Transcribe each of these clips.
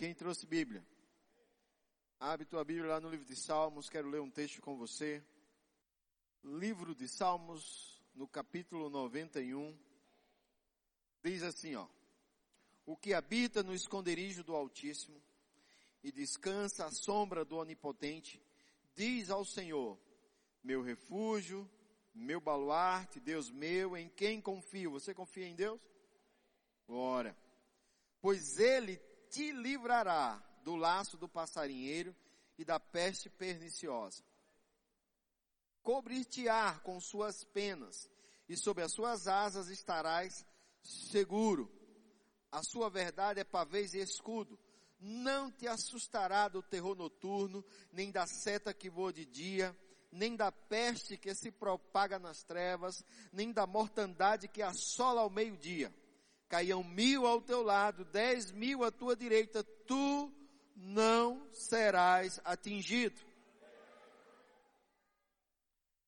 Quem trouxe Bíblia? Abre tua Bíblia lá no livro de Salmos, quero ler um texto com você. Livro de Salmos, no capítulo 91, diz assim, ó. O que habita no esconderijo do Altíssimo e descansa à sombra do Onipotente, diz ao Senhor, meu refúgio, meu baluarte, Deus meu, em quem confio. Você confia em Deus? Ora, pois ele te livrará do laço do passarinheiro e da peste perniciosa. Cobrir-te-á com suas penas, e sob as suas asas estarás seguro. A sua verdade é pavês e escudo. Não te assustará do terror noturno, nem da seta que voa de dia, nem da peste que se propaga nas trevas, nem da mortandade que assola ao meio-dia caiam mil ao teu lado, dez mil à tua direita, tu não serás atingido.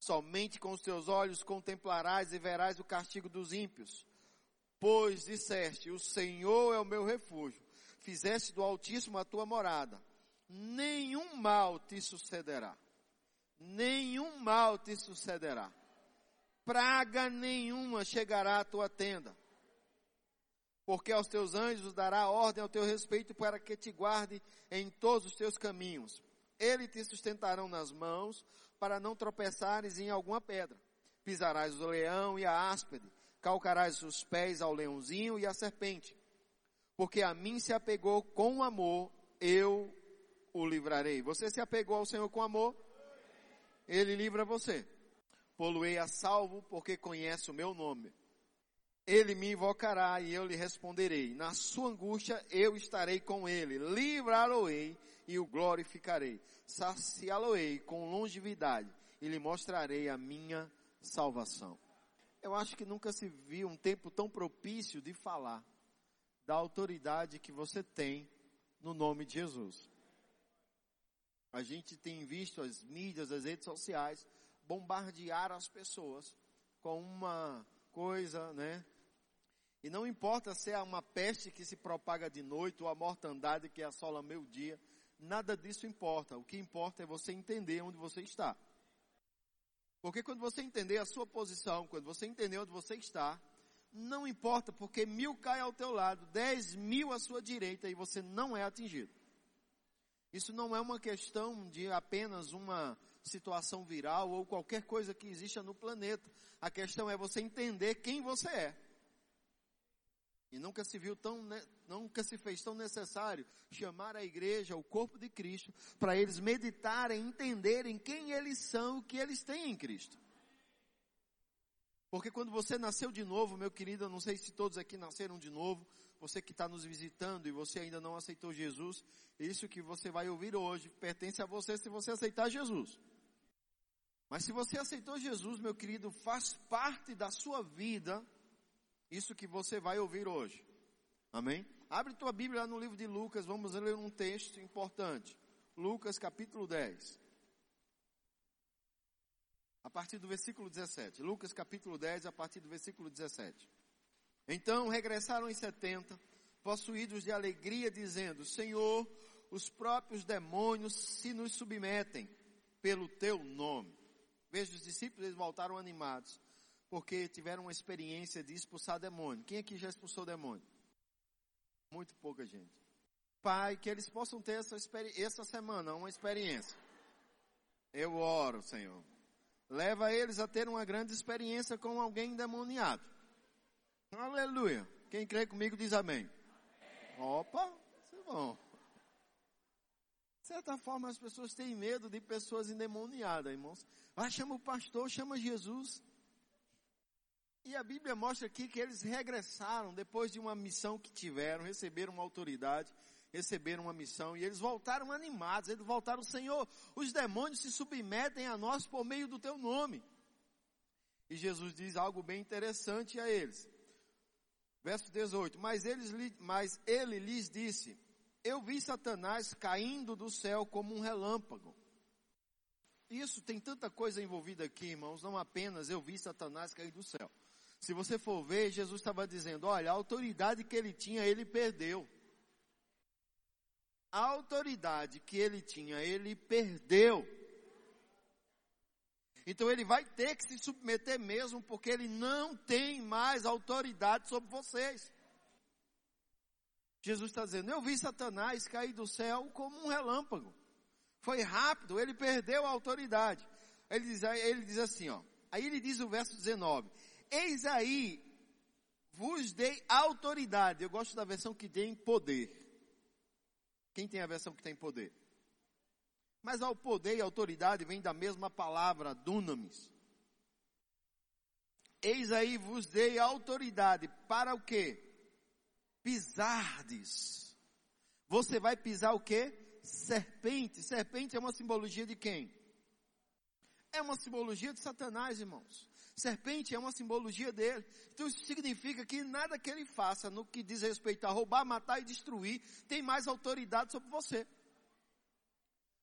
Somente com os teus olhos contemplarás e verás o castigo dos ímpios. Pois disseste, o Senhor é o meu refúgio, fizeste do Altíssimo a tua morada. Nenhum mal te sucederá. Nenhum mal te sucederá. Praga nenhuma chegará à tua tenda porque aos teus anjos dará ordem ao teu respeito para que te guarde em todos os teus caminhos. Ele te sustentarão nas mãos para não tropeçares em alguma pedra. Pisarás o leão e a áspide, calcarás os pés ao leãozinho e à serpente. Porque a mim se apegou com amor, eu o livrarei. Você se apegou ao Senhor com amor? Ele livra você. Poluei a salvo porque conhece o meu nome. Ele me invocará e eu lhe responderei. Na sua angústia eu estarei com ele. Livrá-lo-ei e o glorificarei. Saciá-lo-ei com longevidade e lhe mostrarei a minha salvação. Eu acho que nunca se viu um tempo tão propício de falar da autoridade que você tem no nome de Jesus. A gente tem visto as mídias, as redes sociais bombardear as pessoas com uma coisa, né? E não importa se é uma peste que se propaga de noite ou a mortandade que assola meio dia, nada disso importa. O que importa é você entender onde você está. Porque quando você entender a sua posição, quando você entender onde você está, não importa, porque mil cai ao teu lado, dez mil à sua direita e você não é atingido. Isso não é uma questão de apenas uma situação viral ou qualquer coisa que exista no planeta. A questão é você entender quem você é. E nunca se viu tão, nunca se fez tão necessário chamar a igreja, o corpo de Cristo, para eles meditarem, entenderem quem eles são, o que eles têm em Cristo. Porque quando você nasceu de novo, meu querido, eu não sei se todos aqui nasceram de novo, você que está nos visitando e você ainda não aceitou Jesus, isso que você vai ouvir hoje pertence a você se você aceitar Jesus. Mas se você aceitou Jesus, meu querido, faz parte da sua vida isso que você vai ouvir hoje. Amém? Abre tua Bíblia no livro de Lucas, vamos ler um texto importante. Lucas capítulo 10. A partir do versículo 17. Lucas capítulo 10, a partir do versículo 17. Então regressaram em setenta, possuídos de alegria, dizendo, Senhor, os próprios demônios se nos submetem pelo teu nome. Veja, os discípulos eles voltaram animados, porque tiveram uma experiência de expulsar demônio. Quem aqui já expulsou demônio? Muito pouca gente. Pai, que eles possam ter essa, essa semana uma experiência. Eu oro, Senhor. Leva eles a ter uma grande experiência com alguém endemoniado. Aleluia. Quem crê comigo diz amém. Opa, isso é bom. De certa forma, as pessoas têm medo de pessoas endemoniadas, irmãos. Ah, chama o pastor, chama Jesus. E a Bíblia mostra aqui que eles regressaram depois de uma missão que tiveram, receberam uma autoridade, receberam uma missão e eles voltaram animados. Eles voltaram, Senhor, os demônios se submetem a nós por meio do teu nome. E Jesus diz algo bem interessante a eles. Verso 18: Mas, eles, mas ele lhes disse: Eu vi Satanás caindo do céu como um relâmpago. Isso tem tanta coisa envolvida aqui, irmãos, não apenas eu vi Satanás cair do céu. Se você for ver, Jesus estava dizendo, olha, a autoridade que ele tinha, ele perdeu. a autoridade que ele tinha, ele perdeu. Então ele vai ter que se submeter mesmo, porque ele não tem mais autoridade sobre vocês. Jesus está dizendo: Eu vi Satanás cair do céu como um relâmpago. Foi rápido, ele perdeu a autoridade. Ele diz, ele diz assim, ó. Aí ele diz o verso 19: Eis aí, vos dei autoridade. Eu gosto da versão que tem poder. Quem tem a versão que tem poder? Mas ao poder e autoridade vem da mesma palavra, dunamis. Eis aí vos dei autoridade para o quê? Pisardes. Você vai pisar o quê? Serpente. Serpente é uma simbologia de quem? É uma simbologia de Satanás, irmãos. Serpente é uma simbologia dele. Então isso significa que nada que ele faça no que diz respeito a roubar, matar e destruir tem mais autoridade sobre você.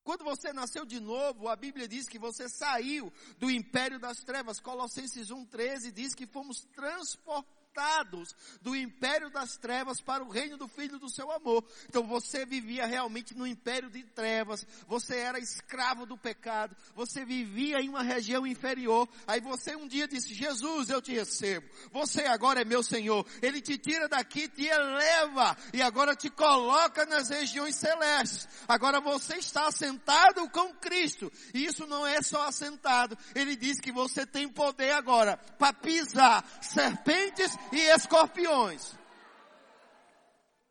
Quando você nasceu de novo, a Bíblia diz que você saiu do império das trevas. Colossenses 1,13 diz que fomos transportados transportados do império das trevas para o reino do Filho do seu amor. Então você vivia realmente no império de trevas, você era escravo do pecado, você vivia em uma região inferior. Aí você um dia disse: Jesus, eu te recebo, você agora é meu Senhor. Ele te tira daqui, te eleva e agora te coloca nas regiões celestes. Agora você está assentado com Cristo. E isso não é só assentado, ele diz que você tem poder agora para pisar serpentes e escorpiões.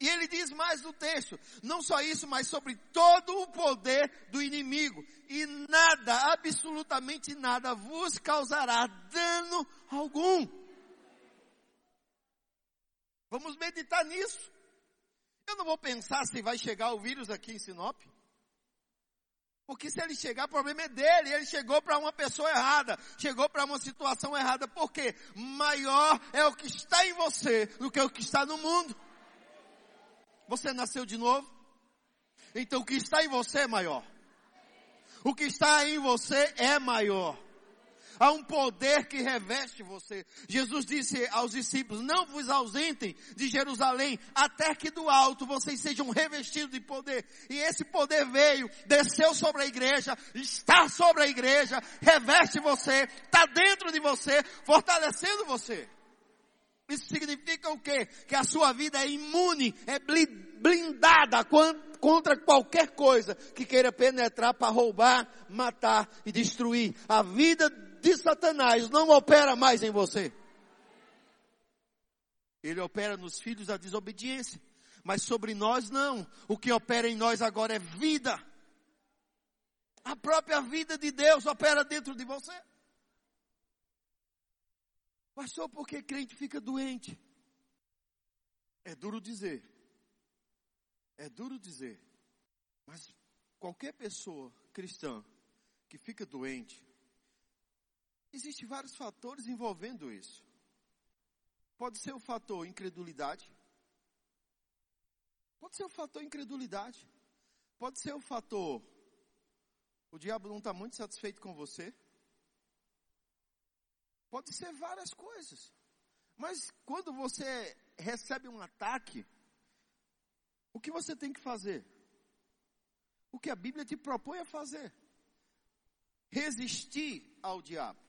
E ele diz mais no texto, não só isso, mas sobre todo o poder do inimigo. E nada, absolutamente nada, vos causará dano algum. Vamos meditar nisso. Eu não vou pensar se vai chegar o vírus aqui em Sinop. Porque se ele chegar, o problema é dele. Ele chegou para uma pessoa errada. Chegou para uma situação errada. Porque maior é o que está em você do que o que está no mundo. Você nasceu de novo? Então o que está em você é maior. O que está em você é maior. Há um poder que reveste você. Jesus disse aos discípulos, não vos ausentem de Jerusalém, até que do alto vocês sejam revestidos de poder. E esse poder veio, desceu sobre a igreja, está sobre a igreja, reveste você, está dentro de você, fortalecendo você. Isso significa o quê? Que a sua vida é imune, é blindada contra qualquer coisa que queira penetrar para roubar, matar e destruir. A vida de Satanás não opera mais em você. Ele opera nos filhos da desobediência. Mas sobre nós não. O que opera em nós agora é vida. A própria vida de Deus opera dentro de você. Pastor, por que crente fica doente? É duro dizer. É duro dizer. Mas qualquer pessoa cristã que fica doente, Existem vários fatores envolvendo isso. Pode ser o fator incredulidade. Pode ser o fator incredulidade. Pode ser o fator o diabo não está muito satisfeito com você. Pode ser várias coisas. Mas quando você recebe um ataque, o que você tem que fazer? O que a Bíblia te propõe a fazer? Resistir ao diabo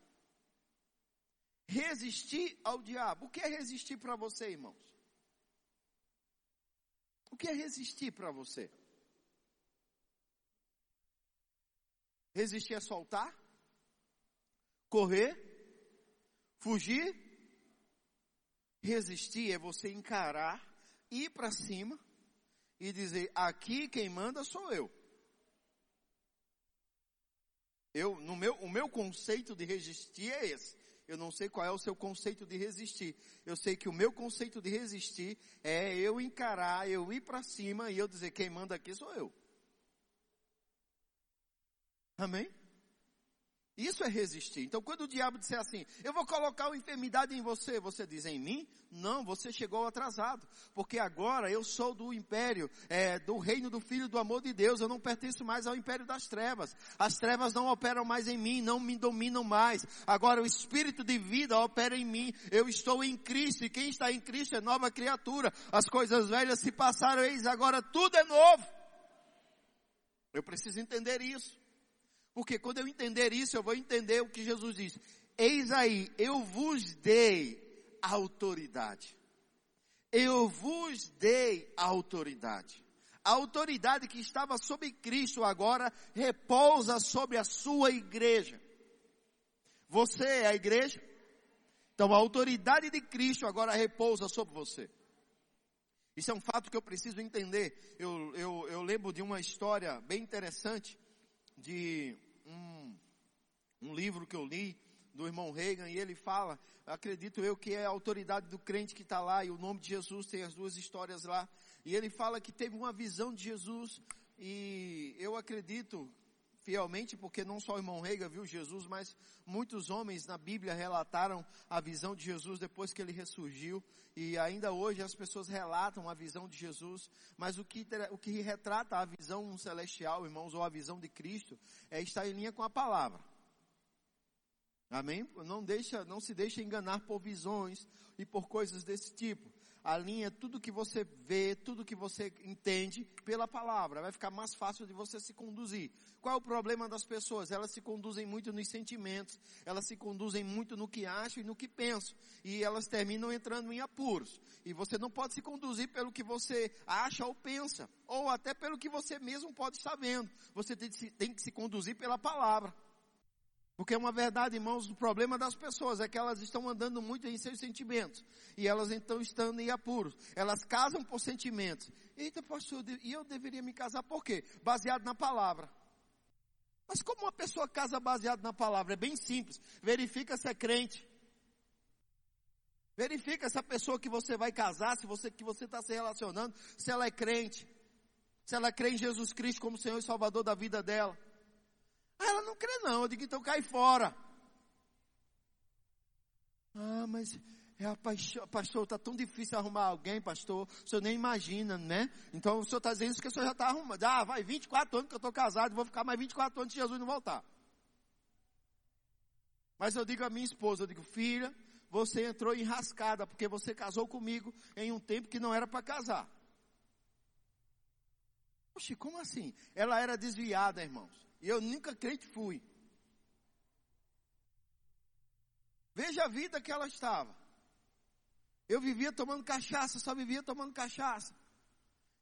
resistir ao diabo. O que é resistir para você, irmãos? O que é resistir para você? Resistir é soltar? Correr? Fugir? Resistir é você encarar, ir para cima e dizer: aqui quem manda sou eu. Eu, no meu, o meu conceito de resistir é esse. Eu não sei qual é o seu conceito de resistir. Eu sei que o meu conceito de resistir é eu encarar, eu ir para cima e eu dizer quem manda aqui sou eu. Amém? Isso é resistir. Então, quando o diabo disser assim, eu vou colocar uma enfermidade em você, você diz em mim? Não, você chegou atrasado. Porque agora eu sou do império, é, do reino do Filho do amor de Deus. Eu não pertenço mais ao império das trevas. As trevas não operam mais em mim, não me dominam mais. Agora o Espírito de vida opera em mim. Eu estou em Cristo e quem está em Cristo é nova criatura. As coisas velhas se passaram, eis agora tudo é novo. Eu preciso entender isso. Porque quando eu entender isso, eu vou entender o que Jesus disse. Eis aí, eu vos dei autoridade. Eu vos dei autoridade. A autoridade que estava sobre Cristo agora repousa sobre a sua igreja. Você é a igreja? Então a autoridade de Cristo agora repousa sobre você. Isso é um fato que eu preciso entender. Eu, eu, eu lembro de uma história bem interessante de um, um livro que eu li do irmão Reagan e ele fala, acredito eu que é a autoridade do crente que está lá e o nome de Jesus tem as duas histórias lá. E ele fala que teve uma visão de Jesus e eu acredito fielmente, porque não só o irmão Reiga viu Jesus, mas muitos homens na Bíblia relataram a visão de Jesus depois que ele ressurgiu, e ainda hoje as pessoas relatam a visão de Jesus, mas o que, o que retrata a visão celestial, irmãos, ou a visão de Cristo, é estar em linha com a palavra. Amém? Não deixa, não se deixa enganar por visões e por coisas desse tipo alinha tudo que você vê, tudo que você entende pela palavra. Vai ficar mais fácil de você se conduzir. Qual é o problema das pessoas? Elas se conduzem muito nos sentimentos, elas se conduzem muito no que acham e no que pensam. E elas terminam entrando em apuros. E você não pode se conduzir pelo que você acha ou pensa, ou até pelo que você mesmo pode estar vendo. Você tem que se conduzir pela palavra. Porque é uma verdade, irmãos, o problema das pessoas é que elas estão andando muito em seus sentimentos. E elas então estão em apuros. Elas casam por sentimentos. Eita, pastor, e eu deveria me casar por quê? Baseado na palavra. Mas como uma pessoa casa baseado na palavra? É bem simples. Verifica se é crente. Verifica essa pessoa que você vai casar, se você que você está se relacionando, se ela é crente. Se ela crê em Jesus Cristo como Senhor e Salvador da vida dela. Ela não crê não. Eu digo, então cai fora. Ah, mas é paixão, pastor, está tão difícil arrumar alguém, pastor. O senhor nem imagina, né? Então o senhor está dizendo isso que o senhor já está arrumando. Ah, vai 24 anos que eu estou casado, vou ficar mais 24 anos se Jesus não voltar. Mas eu digo à minha esposa, eu digo, filha, você entrou enrascada, porque você casou comigo em um tempo que não era para casar. Oxe, como assim? Ela era desviada, irmãos. E eu nunca crente fui. Veja a vida que ela estava. Eu vivia tomando cachaça, só vivia tomando cachaça.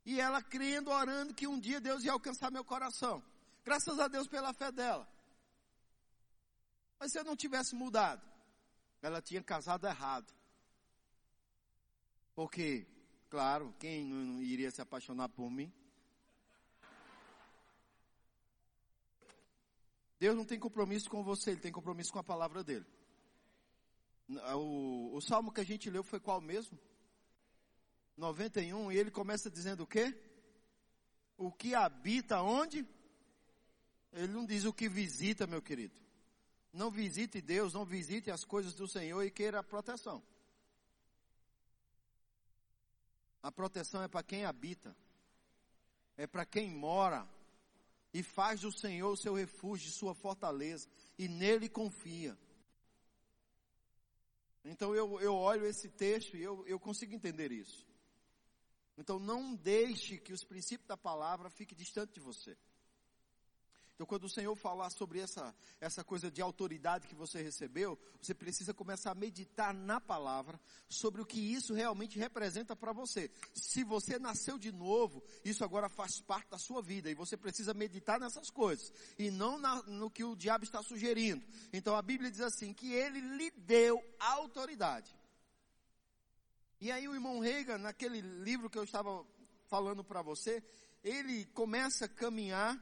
E ela crendo, orando que um dia Deus ia alcançar meu coração. Graças a Deus pela fé dela. Mas se eu não tivesse mudado, ela tinha casado errado. Porque, claro, quem não iria se apaixonar por mim? Deus não tem compromisso com você, Ele tem compromisso com a palavra dele. O, o salmo que a gente leu foi qual mesmo? 91, e ele começa dizendo o quê? O que habita onde? Ele não diz o que visita, meu querido. Não visite Deus, não visite as coisas do Senhor e queira a proteção. A proteção é para quem habita, é para quem mora, e faz do Senhor o seu refúgio, sua fortaleza, e nele confia. Então eu, eu olho esse texto e eu, eu consigo entender isso. Então não deixe que os princípios da palavra fiquem distantes de você. Então, quando o Senhor falar sobre essa, essa coisa de autoridade que você recebeu, você precisa começar a meditar na palavra sobre o que isso realmente representa para você. Se você nasceu de novo, isso agora faz parte da sua vida e você precisa meditar nessas coisas e não na, no que o diabo está sugerindo. Então, a Bíblia diz assim: que ele lhe deu autoridade. E aí, o irmão Reagan, naquele livro que eu estava falando para você, ele começa a caminhar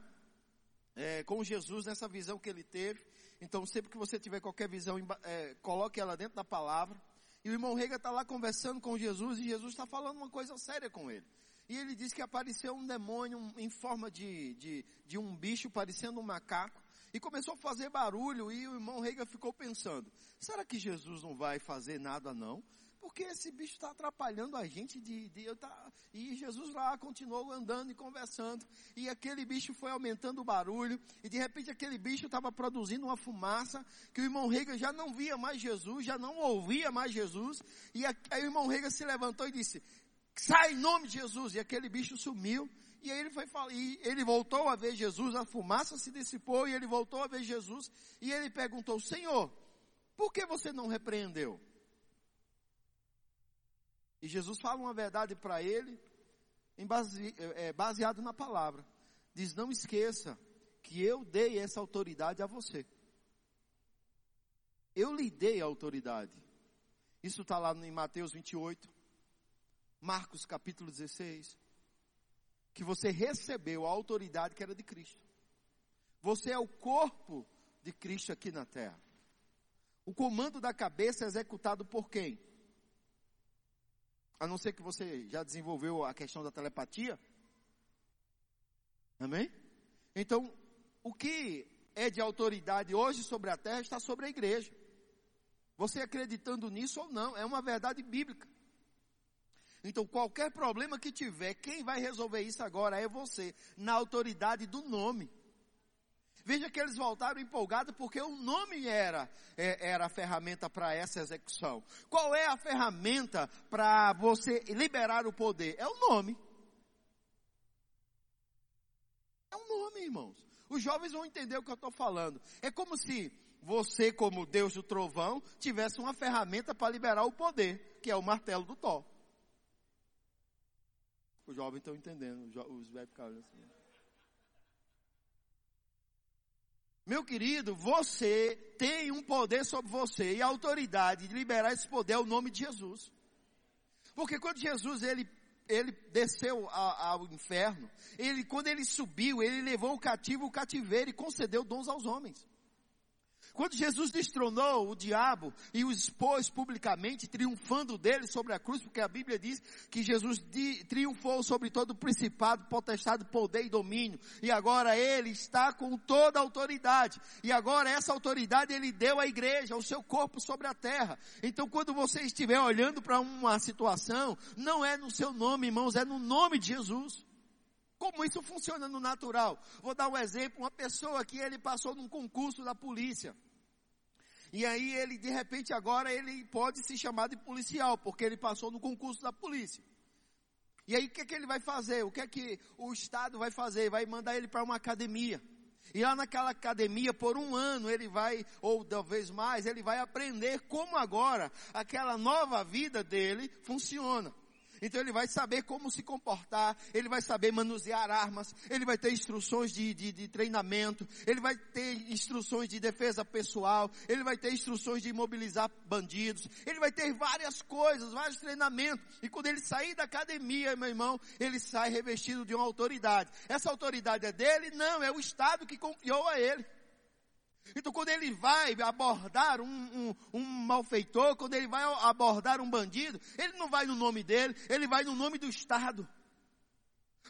é, com Jesus nessa visão que ele teve. Então, sempre que você tiver qualquer visão, é, coloque ela dentro da palavra. E o irmão Rega está lá conversando com Jesus e Jesus está falando uma coisa séria com ele. E ele diz que apareceu um demônio em forma de, de, de um bicho parecendo um macaco e começou a fazer barulho e o irmão Rega ficou pensando, será que Jesus não vai fazer nada não? Porque esse bicho está atrapalhando a gente de, de eu tá, e Jesus lá continuou andando e conversando, e aquele bicho foi aumentando o barulho, e de repente aquele bicho estava produzindo uma fumaça, que o irmão Rega já não via mais Jesus, já não ouvia mais Jesus, e aí o irmão Rega se levantou e disse, sai em nome de Jesus, e aquele bicho sumiu, E aí ele foi e ele voltou a ver Jesus, a fumaça se dissipou e ele voltou a ver Jesus e ele perguntou: Senhor, por que você não repreendeu? E Jesus fala uma verdade para ele, base, é, baseado na palavra. Diz: Não esqueça que eu dei essa autoridade a você. Eu lhe dei a autoridade. Isso está lá em Mateus 28, Marcos capítulo 16. Que você recebeu a autoridade que era de Cristo. Você é o corpo de Cristo aqui na terra. O comando da cabeça é executado por quem? A não ser que você já desenvolveu a questão da telepatia. Amém? Então, o que é de autoridade hoje sobre a terra está sobre a igreja. Você acreditando nisso ou não, é uma verdade bíblica. Então, qualquer problema que tiver, quem vai resolver isso agora é você, na autoridade do nome. Veja que eles voltaram empolgados porque o nome era, é, era a ferramenta para essa execução. Qual é a ferramenta para você liberar o poder? É o nome. É um nome, irmãos. Os jovens vão entender o que eu estou falando. É como se você, como Deus do trovão, tivesse uma ferramenta para liberar o poder, que é o martelo do Thor. Os jovens estão entendendo, os velhos ficaram assim. Meu querido, você tem um poder sobre você e a autoridade de liberar esse poder é o nome de Jesus. Porque quando Jesus ele ele desceu ao inferno, ele, quando ele subiu, ele levou o cativo o cativeiro e concedeu dons aos homens. Quando Jesus destronou o diabo e o expôs publicamente, triunfando dele sobre a cruz, porque a Bíblia diz que Jesus triunfou sobre todo o principado, potestade, poder e domínio. E agora ele está com toda a autoridade. E agora essa autoridade ele deu à igreja, ao seu corpo sobre a terra. Então quando você estiver olhando para uma situação, não é no seu nome, irmãos, é no nome de Jesus. Como isso funciona no natural? Vou dar um exemplo, uma pessoa que ele passou num concurso da polícia. E aí ele, de repente, agora ele pode se chamar de policial, porque ele passou no concurso da polícia. E aí o que, é que ele vai fazer? O que é que o Estado vai fazer? Vai mandar ele para uma academia. E lá naquela academia, por um ano, ele vai, ou talvez mais, ele vai aprender como agora aquela nova vida dele funciona. Então ele vai saber como se comportar, ele vai saber manusear armas, ele vai ter instruções de, de, de, treinamento, ele vai ter instruções de defesa pessoal, ele vai ter instruções de imobilizar bandidos, ele vai ter várias coisas, vários treinamentos. E quando ele sair da academia, meu irmão, ele sai revestido de uma autoridade. Essa autoridade é dele? Não, é o Estado que confiou a ele. Então, quando ele vai abordar um, um, um, malfeitor, quando ele vai abordar um bandido, ele não vai no nome dele, ele vai no nome do Estado.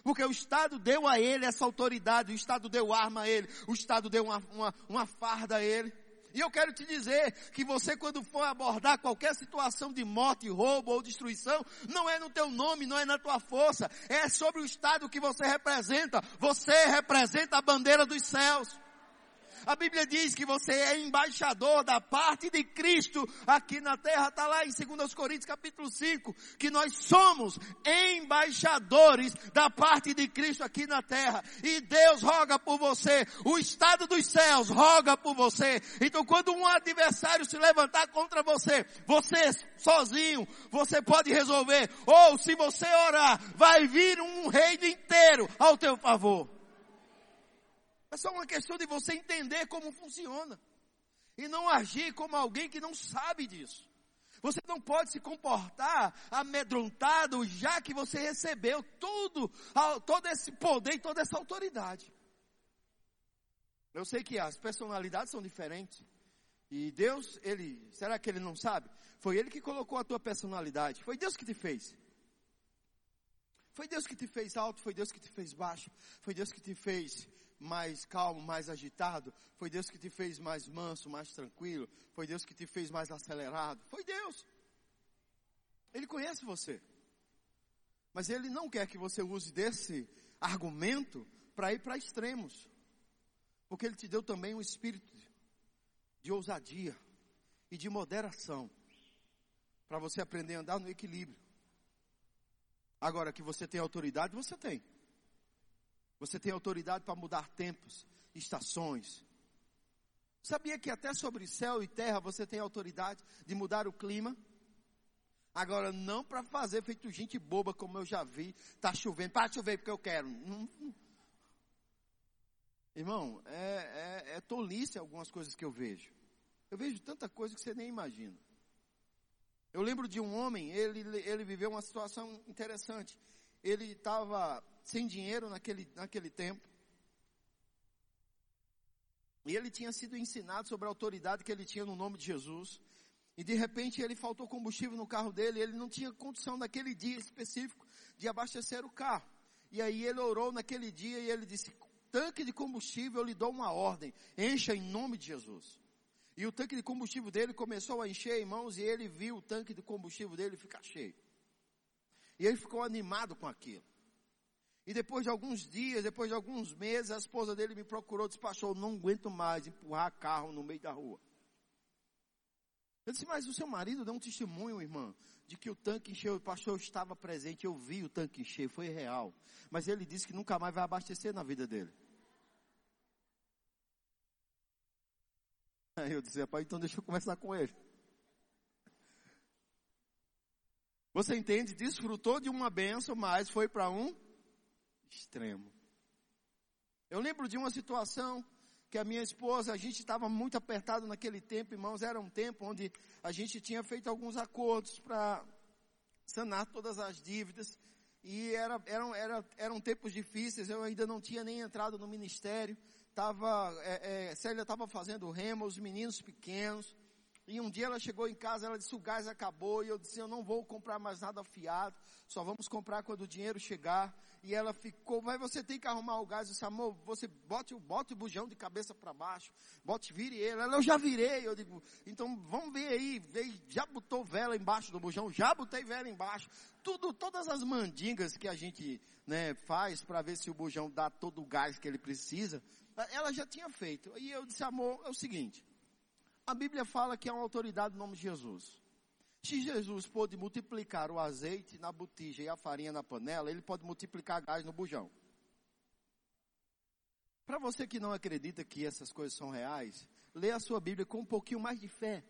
Porque o Estado deu a ele essa autoridade, o Estado deu arma a ele, o Estado deu uma, uma, uma farda a ele. E eu quero te dizer que você quando for abordar qualquer situação de morte, roubo ou destruição, não é no teu nome, não é na tua força, é sobre o Estado que você representa. Você representa a bandeira dos céus. A Bíblia diz que você é embaixador da parte de Cristo aqui na terra. Está lá em 2 Coríntios capítulo 5, que nós somos embaixadores da parte de Cristo aqui na terra. E Deus roga por você. O estado dos céus roga por você. Então quando um adversário se levantar contra você, você sozinho, você pode resolver. Ou se você orar, vai vir um reino inteiro ao teu favor. É só uma questão de você entender como funciona. E não agir como alguém que não sabe disso. Você não pode se comportar amedrontado já que você recebeu tudo, todo esse poder e toda essa autoridade. Eu sei que as personalidades são diferentes. E Deus, ele, será que ele não sabe? Foi ele que colocou a tua personalidade. Foi Deus que te fez. Foi Deus que te fez alto, foi Deus que te fez baixo, foi Deus que te fez mais calmo, mais agitado? Foi Deus que te fez mais manso, mais tranquilo? Foi Deus que te fez mais acelerado? Foi Deus. Ele conhece você. Mas ele não quer que você use desse argumento para ir para extremos. Porque ele te deu também um espírito de ousadia e de moderação para você aprender a andar no equilíbrio. Agora que você tem autoridade, você tem. Você tem autoridade para mudar tempos, estações. Sabia que até sobre céu e terra você tem autoridade de mudar o clima? Agora, não para fazer feito gente boba, como eu já vi, tá chovendo, para chover porque eu quero. Irmão, é, é, é tolice algumas coisas que eu vejo. Eu vejo tanta coisa que você nem imagina. Eu lembro de um homem, ele, ele viveu uma situação interessante. Ele estava sem dinheiro naquele, naquele tempo. E ele tinha sido ensinado sobre a autoridade que ele tinha no nome de Jesus. E de repente ele faltou combustível no carro dele, ele não tinha condição naquele dia específico de abastecer o carro. E aí ele orou naquele dia e ele disse: tanque de combustível, eu lhe dou uma ordem, encha em nome de Jesus. E o tanque de combustível dele começou a encher, irmãos, e ele viu o tanque de combustível dele ficar cheio. E ele ficou animado com aquilo. E depois de alguns dias, depois de alguns meses, a esposa dele me procurou, despachou, não aguento mais empurrar carro no meio da rua. Eu disse, mas o seu marido deu um testemunho, irmã, de que o tanque encheu, o pastor estava presente, eu vi o tanque encher, foi real. Mas ele disse que nunca mais vai abastecer na vida dele. Aí eu disse, pai, então deixa eu conversar com ele. Você entende? Desfrutou de uma benção, mas foi para um extremo. Eu lembro de uma situação que a minha esposa, a gente estava muito apertado naquele tempo, irmãos, era um tempo onde a gente tinha feito alguns acordos para sanar todas as dívidas, e era, eram, era, eram tempos difíceis, eu ainda não tinha nem entrado no ministério, tava, é, é, Célia estava fazendo remo, os meninos pequenos, e um dia ela chegou em casa, ela disse, o gás acabou, e eu disse, eu não vou comprar mais nada fiado, só vamos comprar quando o dinheiro chegar. E ela ficou, mas você tem que arrumar o gás. Eu disse, amor, você bote, bote o bujão de cabeça para baixo, bote, vire ele. Ela, eu já virei. Eu digo, então vamos ver aí, já botou vela embaixo do bujão, já botei vela embaixo. Tudo, todas as mandingas que a gente, né, faz para ver se o bujão dá todo o gás que ele precisa, ela já tinha feito. E eu disse, amor, é o seguinte, a Bíblia fala que é uma autoridade no nome de Jesus. Se Jesus pôde multiplicar o azeite na botija e a farinha na panela, ele pode multiplicar gás no bujão. Para você que não acredita que essas coisas são reais, lê a sua Bíblia com um pouquinho mais de fé.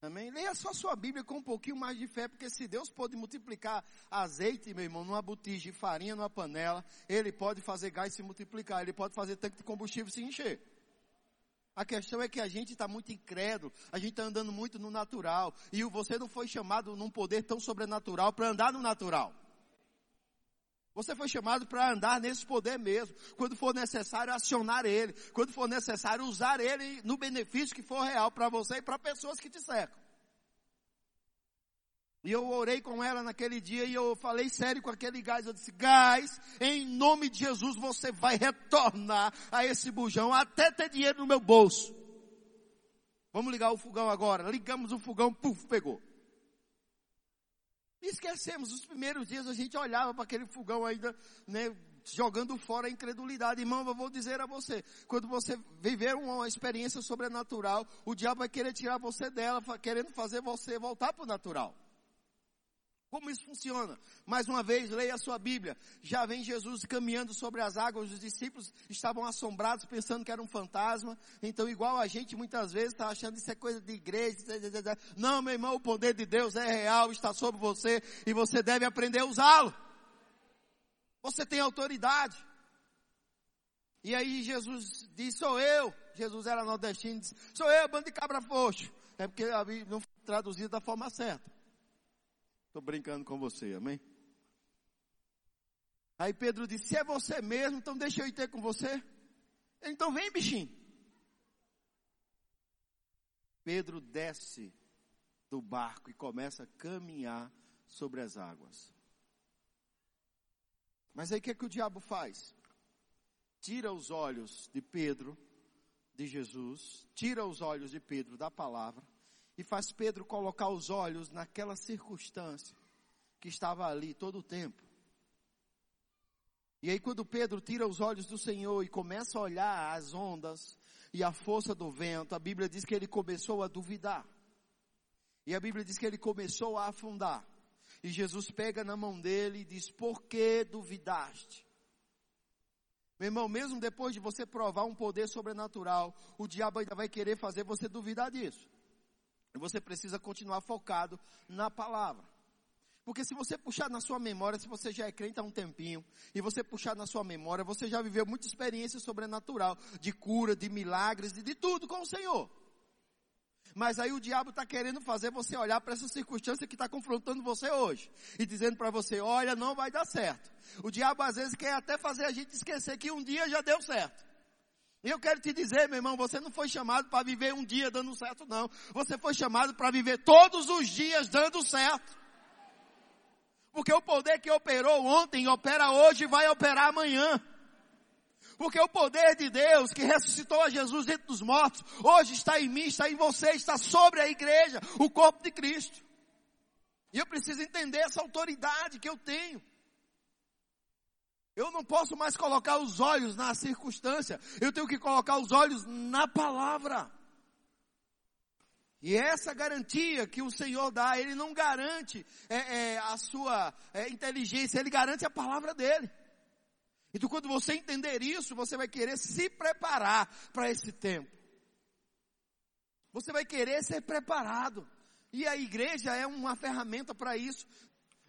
Amém? Leia só a sua Bíblia com um pouquinho mais de fé, porque se Deus pode multiplicar azeite, meu irmão, numa botija e farinha numa panela, Ele pode fazer gás se multiplicar, Ele pode fazer tanque de combustível se encher. A questão é que a gente está muito incrédulo, a gente está andando muito no natural, e você não foi chamado num poder tão sobrenatural para andar no natural. Você foi chamado para andar nesse poder mesmo. Quando for necessário acionar ele, quando for necessário usar ele no benefício que for real para você e para pessoas que te cercam. E eu orei com ela naquele dia e eu falei sério com aquele gás. Eu disse, gás, em nome de Jesus você vai retornar a esse bujão até ter dinheiro no meu bolso. Vamos ligar o fogão agora. Ligamos o fogão, puf, pegou. Esquecemos, os primeiros dias a gente olhava para aquele fogão ainda, né, jogando fora a incredulidade. Irmão, eu vou dizer a você, quando você viver uma experiência sobrenatural, o diabo vai querer tirar você dela, querendo fazer você voltar para o natural. Como isso funciona? Mais uma vez, leia a sua Bíblia. Já vem Jesus caminhando sobre as águas, os discípulos estavam assombrados, pensando que era um fantasma. Então, igual a gente muitas vezes está achando isso é coisa de igreja. Não, meu irmão, o poder de Deus é real, está sobre você e você deve aprender a usá-lo. Você tem autoridade. E aí Jesus disse, sou eu. Jesus era nordestino, disse, sou eu, bando de cabra foxo. É porque não foi traduzido da forma certa. Estou brincando com você, amém? Aí Pedro disse: Se é você mesmo, então deixa eu ir ter com você. Então vem, bichinho. Pedro desce do barco e começa a caminhar sobre as águas. Mas aí o que, é que o diabo faz? Tira os olhos de Pedro, de Jesus, tira os olhos de Pedro da palavra e faz Pedro colocar os olhos naquela circunstância que estava ali todo o tempo. E aí quando Pedro tira os olhos do Senhor e começa a olhar as ondas e a força do vento, a Bíblia diz que ele começou a duvidar. E a Bíblia diz que ele começou a afundar. E Jesus pega na mão dele e diz: Por que duvidaste? Meu irmão, mesmo depois de você provar um poder sobrenatural, o diabo ainda vai querer fazer você duvidar disso. Você precisa continuar focado na palavra. Porque se você puxar na sua memória, se você já é crente há um tempinho, e você puxar na sua memória, você já viveu muita experiência sobrenatural, de cura, de milagres, de, de tudo com o Senhor. Mas aí o diabo está querendo fazer você olhar para essa circunstância que está confrontando você hoje. E dizendo para você, olha, não vai dar certo. O diabo às vezes quer até fazer a gente esquecer que um dia já deu certo. E eu quero te dizer, meu irmão, você não foi chamado para viver um dia dando certo, não. Você foi chamado para viver todos os dias dando certo. Porque o poder que operou ontem, opera hoje e vai operar amanhã. Porque o poder de Deus que ressuscitou a Jesus dentro dos mortos, hoje está em mim, está em você, está sobre a igreja, o corpo de Cristo. E eu preciso entender essa autoridade que eu tenho. Eu não posso mais colocar os olhos na circunstância, eu tenho que colocar os olhos na palavra. E essa garantia que o Senhor dá, Ele não garante é, é, a sua é, inteligência, Ele garante a palavra dEle. Então quando você entender isso, você vai querer se preparar para esse tempo. Você vai querer ser preparado. E a igreja é uma ferramenta para isso.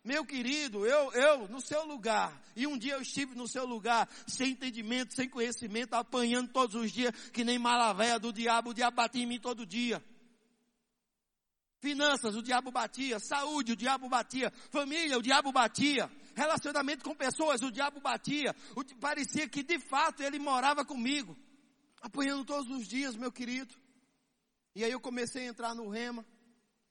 Meu querido, eu, eu, no seu lugar, e um dia eu estive no seu lugar, sem entendimento, sem conhecimento, apanhando todos os dias, que nem malavéia do diabo, o diabo batia em mim todo dia. Finanças, o diabo batia. Saúde, o diabo batia. Família, o diabo batia. Relacionamento com pessoas, o diabo batia. O, parecia que de fato ele morava comigo. Apanhando todos os dias, meu querido. E aí eu comecei a entrar no rema.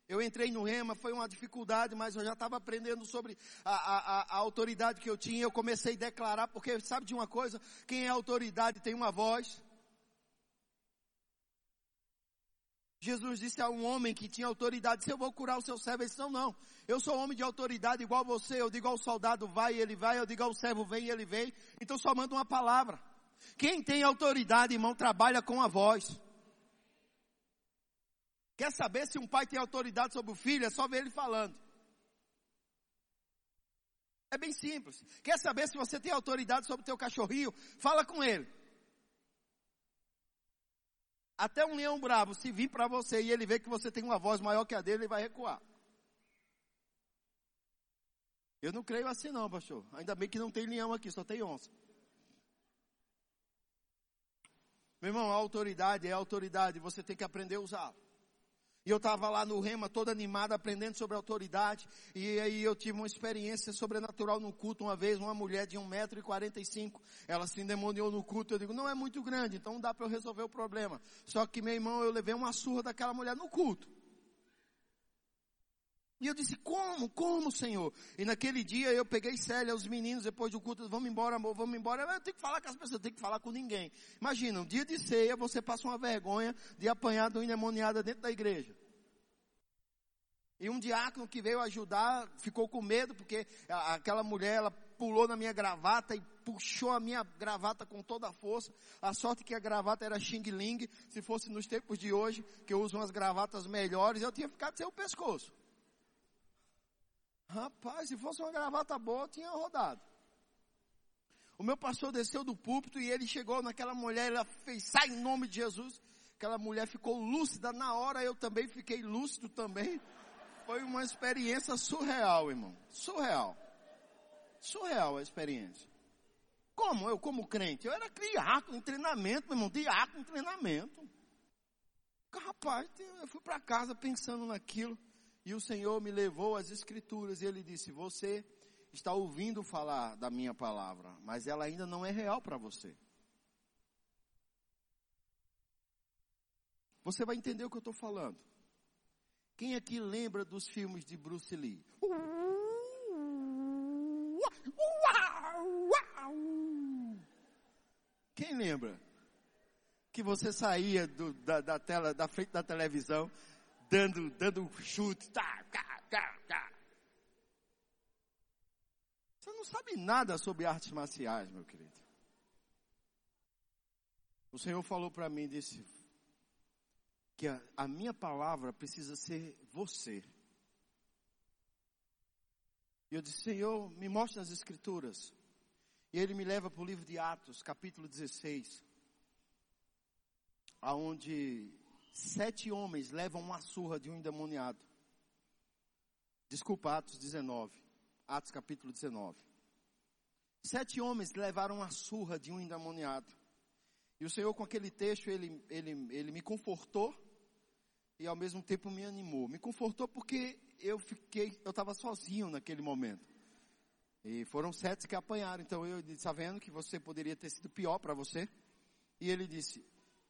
Eu entrei no rema, foi uma dificuldade, mas eu já estava aprendendo sobre a, a, a, autoridade que eu tinha. Eu comecei a declarar, porque sabe de uma coisa? Quem é autoridade tem uma voz. Jesus disse a um homem que tinha autoridade, se eu vou curar o seu servo, ele disse, não, não, eu sou homem de autoridade igual você, eu digo ao soldado vai ele vai, eu digo ao servo vem ele vem, então só manda uma palavra. Quem tem autoridade, irmão, trabalha com a voz. Quer saber se um pai tem autoridade sobre o filho? É só ver ele falando. É bem simples. Quer saber se você tem autoridade sobre o teu cachorrinho? Fala com ele. Até um leão bravo, se vir para você e ele ver que você tem uma voz maior que a dele, ele vai recuar. Eu não creio assim não, pastor. Ainda bem que não tem leão aqui, só tem onça. Meu irmão, a autoridade é a autoridade, você tem que aprender a usá-la. E eu estava lá no Rema, todo animado, aprendendo sobre autoridade. E aí eu tive uma experiência sobrenatural no culto uma vez, uma mulher de 1,45m, ela se endemoniou no culto. Eu digo, não é muito grande, então dá para eu resolver o problema. Só que meu irmão, eu levei uma surra daquela mulher no culto. E eu disse, como, como, Senhor? E naquele dia eu peguei Célia, os meninos, depois do culto, vamos embora, amor, vamos embora. Eu tenho que falar com as pessoas, eu tenho que falar com ninguém. Imagina, um dia de ceia, você passa uma vergonha de apanhar uma endemoniada dentro da igreja. E um diácono que veio ajudar ficou com medo, porque aquela mulher, ela pulou na minha gravata e puxou a minha gravata com toda a força. A sorte que a gravata era Xing Ling. Se fosse nos tempos de hoje, que eu uso umas gravatas melhores, eu tinha ficado sem o pescoço. Rapaz, se fosse uma gravata boa, tinha rodado. O meu pastor desceu do púlpito e ele chegou naquela mulher, ela fez, sai em nome de Jesus. Aquela mulher ficou lúcida na hora, eu também fiquei lúcido também. Foi uma experiência surreal, irmão. Surreal. Surreal a experiência. Como? Eu como crente? Eu era criado em treinamento, meu irmão. Diácono em treinamento. Rapaz, eu fui para casa pensando naquilo. E o Senhor me levou às escrituras e ele disse: Você está ouvindo falar da minha palavra, mas ela ainda não é real para você. Você vai entender o que eu estou falando. Quem aqui lembra dos filmes de Bruce Lee? Quem lembra? Que você saía do, da, da, tela, da frente da televisão dando, dando chute. Tá, tá, tá, tá. Você não sabe nada sobre artes marciais, meu querido. O Senhor falou para mim, disse, que a, a minha palavra precisa ser você. E eu disse, Senhor, me mostre nas escrituras. E ele me leva para o livro de Atos, capítulo 16, aonde sete homens levam uma surra de um endemoniado. Desculpa, Atos 19. Atos capítulo 19. Sete homens levaram uma surra de um endemoniado. E o Senhor, com aquele texto, ele, ele, ele me confortou e ao mesmo tempo me animou. Me confortou porque eu fiquei, eu estava sozinho naquele momento. E foram sete que apanharam. Então eu disse, está vendo que você poderia ter sido pior para você? E ele disse,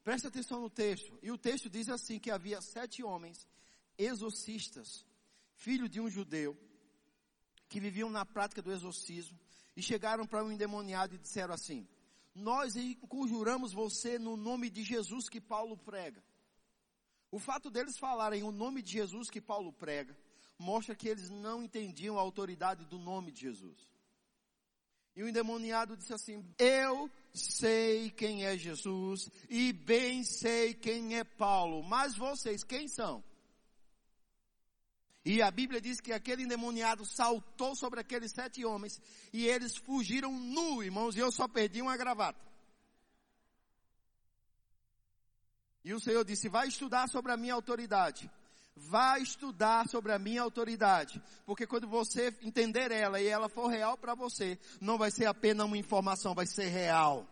preste atenção no texto. E o texto diz assim, que havia sete homens exorcistas, filho de um judeu, que viviam na prática do exorcismo, e chegaram para um endemoniado e disseram assim, nós conjuramos você no nome de Jesus que Paulo prega. O fato deles falarem o nome de Jesus que Paulo prega, mostra que eles não entendiam a autoridade do nome de Jesus. E o endemoniado disse assim: Eu sei quem é Jesus e bem sei quem é Paulo, mas vocês quem são? E a Bíblia diz que aquele endemoniado saltou sobre aqueles sete homens e eles fugiram nu, irmãos, e eu só perdi uma gravata. E o Senhor disse: Vai estudar sobre a minha autoridade. Vai estudar sobre a minha autoridade. Porque quando você entender ela e ela for real para você, não vai ser apenas uma informação, vai ser real.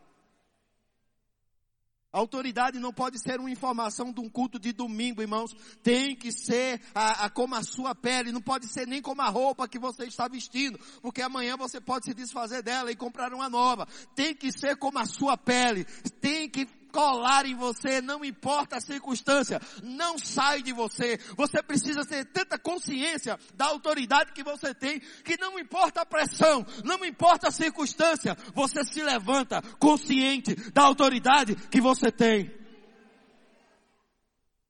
A autoridade não pode ser uma informação de um culto de domingo, irmãos. Tem que ser a, a, como a sua pele, não pode ser nem como a roupa que você está vestindo, porque amanhã você pode se desfazer dela e comprar uma nova. Tem que ser como a sua pele. Tem que colar em você, não importa a circunstância, não sai de você. Você precisa ter tanta consciência da autoridade que você tem, que não importa a pressão, não importa a circunstância, você se levanta consciente da autoridade que você tem.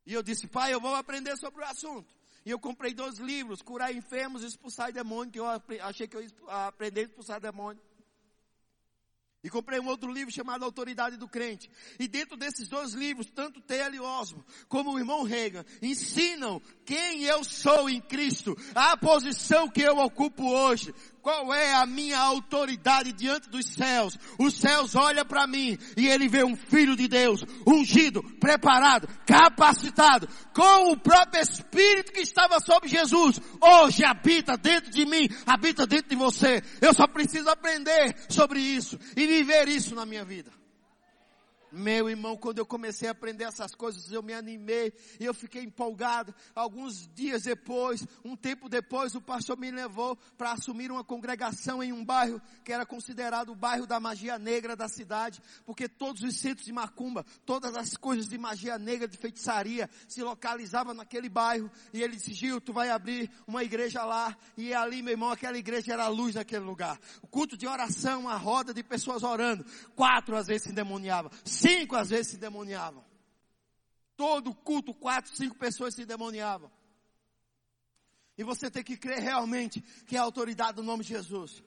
E eu disse, pai, eu vou aprender sobre o assunto. E eu comprei dois livros, Curar Enfermos Expulsar Demônio, que eu achei que eu ia aprender a expulsar demônio. E comprei um outro livro chamado Autoridade do Crente. E dentro desses dois livros, tanto T.L. Osmo como o irmão Reagan ensinam quem eu sou em Cristo, a posição que eu ocupo hoje, qual é a minha autoridade diante dos céus? Os céus olham para mim e ele vê um filho de Deus, ungido, preparado, capacitado, com o próprio Espírito que estava sobre Jesus. Hoje habita dentro de mim, habita dentro de você. Eu só preciso aprender sobre isso e viver isso na minha vida. Meu irmão, quando eu comecei a aprender essas coisas, eu me animei eu fiquei empolgado. Alguns dias depois, um tempo depois, o pastor me levou para assumir uma congregação em um bairro que era considerado o bairro da magia negra da cidade, porque todos os centros de macumba, todas as coisas de magia negra, de feitiçaria, se localizavam naquele bairro. E ele disse, Gil, tu vai abrir uma igreja lá. E ali, meu irmão, aquela igreja era a luz daquele lugar. O culto de oração, uma roda de pessoas orando. Quatro às vezes se endemoniava cinco às vezes se demoniavam. Todo culto, quatro, cinco pessoas se demoniavam. E você tem que crer realmente que é a autoridade do nome de Jesus.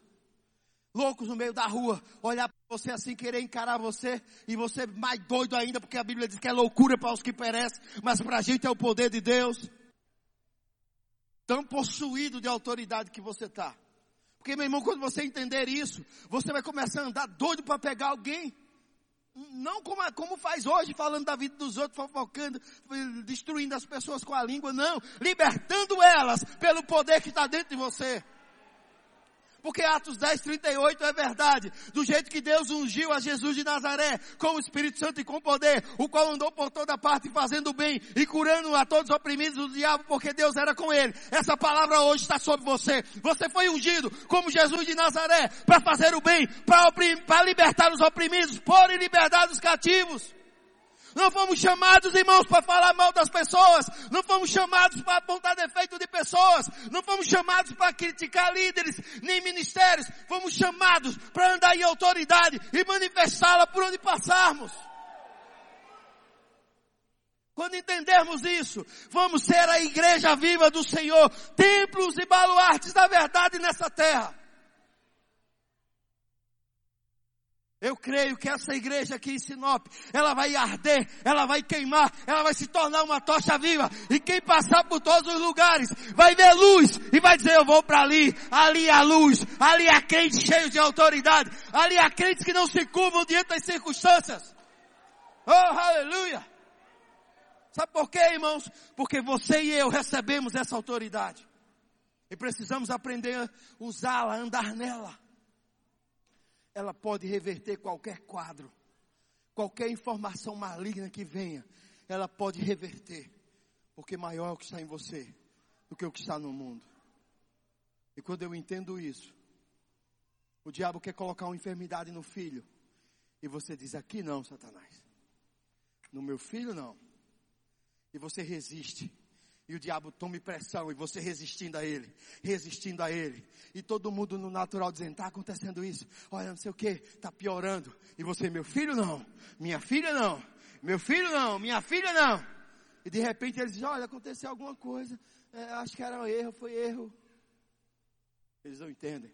Loucos no meio da rua, olhar para você assim, querer encarar você, e você mais doido ainda, porque a Bíblia diz que é loucura para os que perecem, mas para a gente é o poder de Deus. Tão possuído de autoridade que você está. Porque, meu irmão, quando você entender isso, você vai começar a andar doido para pegar alguém. Não como, como faz hoje, falando da vida dos outros, fofocando, destruindo as pessoas com a língua, não. Libertando elas pelo poder que está dentro de você. Porque Atos 10, 38 é verdade. Do jeito que Deus ungiu a Jesus de Nazaré com o Espírito Santo e com poder, o qual andou por toda parte fazendo bem e curando a todos os oprimidos do diabo, porque Deus era com ele. Essa palavra hoje está sobre você. Você foi ungido como Jesus de Nazaré para fazer o bem, para libertar os oprimidos, pôr em liberdade os cativos. Não fomos chamados, irmãos, para falar mal das pessoas. Não fomos chamados para apontar defeito de pessoas. Não fomos chamados para criticar líderes, nem ministérios. Fomos chamados para andar em autoridade e manifestá-la por onde passarmos. Quando entendermos isso, vamos ser a igreja viva do Senhor, templos e baluartes da verdade nessa terra. Eu creio que essa igreja aqui em Sinop, ela vai arder, ela vai queimar, ela vai se tornar uma tocha viva. E quem passar por todos os lugares vai ver luz e vai dizer, eu vou para ali, ali há luz, ali há crentes cheios de autoridade, ali há crentes que não se curvam diante das circunstâncias. Oh, aleluia! Sabe por quê, irmãos? Porque você e eu recebemos essa autoridade. E precisamos aprender a usá-la, andar nela ela pode reverter qualquer quadro, qualquer informação maligna que venha, ela pode reverter, porque maior é o que está em você do que o que está no mundo. E quando eu entendo isso, o diabo quer colocar uma enfermidade no filho, e você diz: aqui não, Satanás, no meu filho não, e você resiste e o diabo toma pressão e você resistindo a ele, resistindo a ele. E todo mundo no natural dizendo, está acontecendo isso. Olha, não sei o que, está piorando. E você, meu filho não, minha filha não, meu filho não, minha filha não. E de repente eles dizem, olha, aconteceu alguma coisa. É, acho que era um erro, foi erro. Eles não entendem.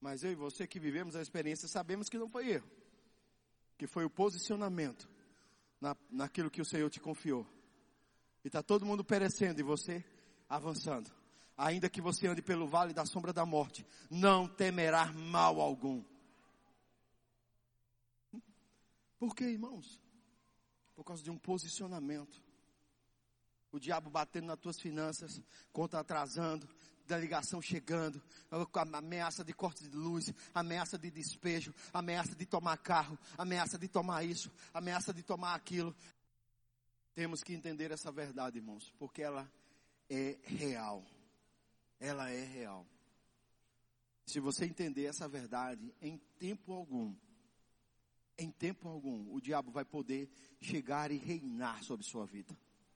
Mas eu e você que vivemos a experiência sabemos que não foi erro. Que foi o posicionamento na, naquilo que o Senhor te confiou. E está todo mundo perecendo e você avançando. Ainda que você ande pelo vale da sombra da morte, não temerá mal algum. Por quê, irmãos? Por causa de um posicionamento. O diabo batendo nas tuas finanças, conta atrasando, da ligação chegando, ameaça de corte de luz, ameaça de despejo, ameaça de tomar carro, ameaça de tomar isso, ameaça de tomar aquilo, temos que entender essa verdade, irmãos, porque ela é real. Ela é real. Se você entender essa verdade, em tempo algum, em tempo algum, o diabo vai poder chegar e reinar sobre sua vida.